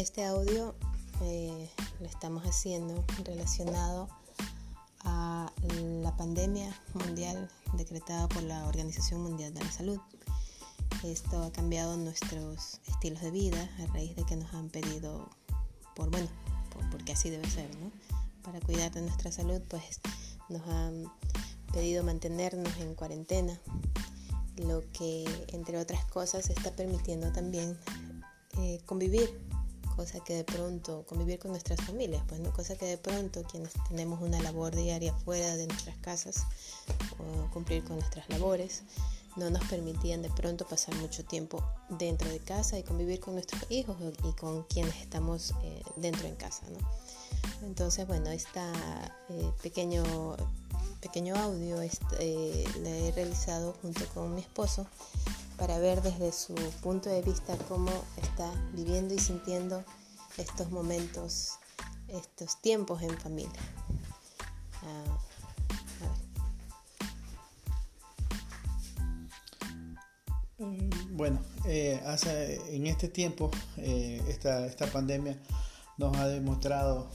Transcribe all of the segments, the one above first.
Este audio eh, lo estamos haciendo relacionado a la pandemia mundial decretada por la Organización Mundial de la Salud. Esto ha cambiado nuestros estilos de vida a raíz de que nos han pedido, por bueno, porque así debe ser. Para cuidar de nuestra salud, pues nos han pedido mantenernos en cuarentena, lo que entre otras cosas está permitiendo también eh, convivir cosa que de pronto, convivir con nuestras familias, pues no, cosa que de pronto quienes tenemos una labor diaria fuera de nuestras casas o cumplir con nuestras labores, no nos permitían de pronto pasar mucho tiempo dentro de casa y convivir con nuestros hijos y con quienes estamos eh, dentro en casa, ¿no? Entonces, bueno, este pequeño, pequeño audio este, eh, lo he realizado junto con mi esposo para ver desde su punto de vista cómo está viviendo y sintiendo estos momentos, estos tiempos en familia. Ah, mm, bueno, eh, hace, en este tiempo, eh, esta, esta pandemia nos ha demostrado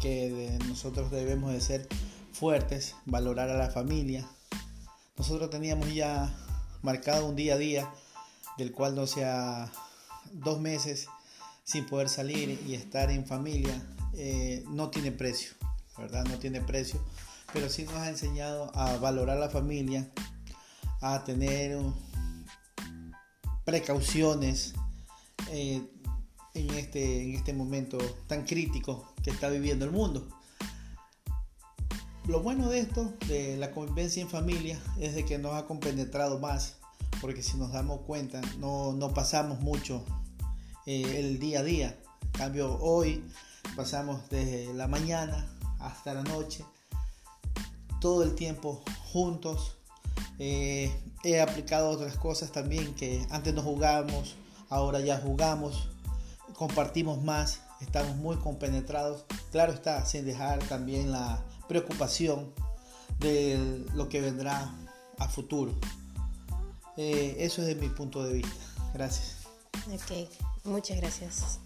que nosotros debemos de ser fuertes, valorar a la familia. Nosotros teníamos ya marcado un día a día del cual no sea dos meses sin poder salir y estar en familia, eh, no tiene precio, ¿verdad? No tiene precio, pero sí nos ha enseñado a valorar la familia, a tener precauciones eh, en, este, en este momento tan crítico que está viviendo el mundo. Lo bueno de esto, de la convivencia en familia, es de que nos ha compenetrado más, porque si nos damos cuenta, no, no pasamos mucho eh, el día a día. En cambio, hoy pasamos desde la mañana hasta la noche, todo el tiempo juntos. Eh, he aplicado otras cosas también que antes no jugábamos, ahora ya jugamos, compartimos más, estamos muy compenetrados. Claro está, sin dejar también la preocupación de lo que vendrá a futuro. Eh, eso es de mi punto de vista. Gracias. Ok, muchas gracias.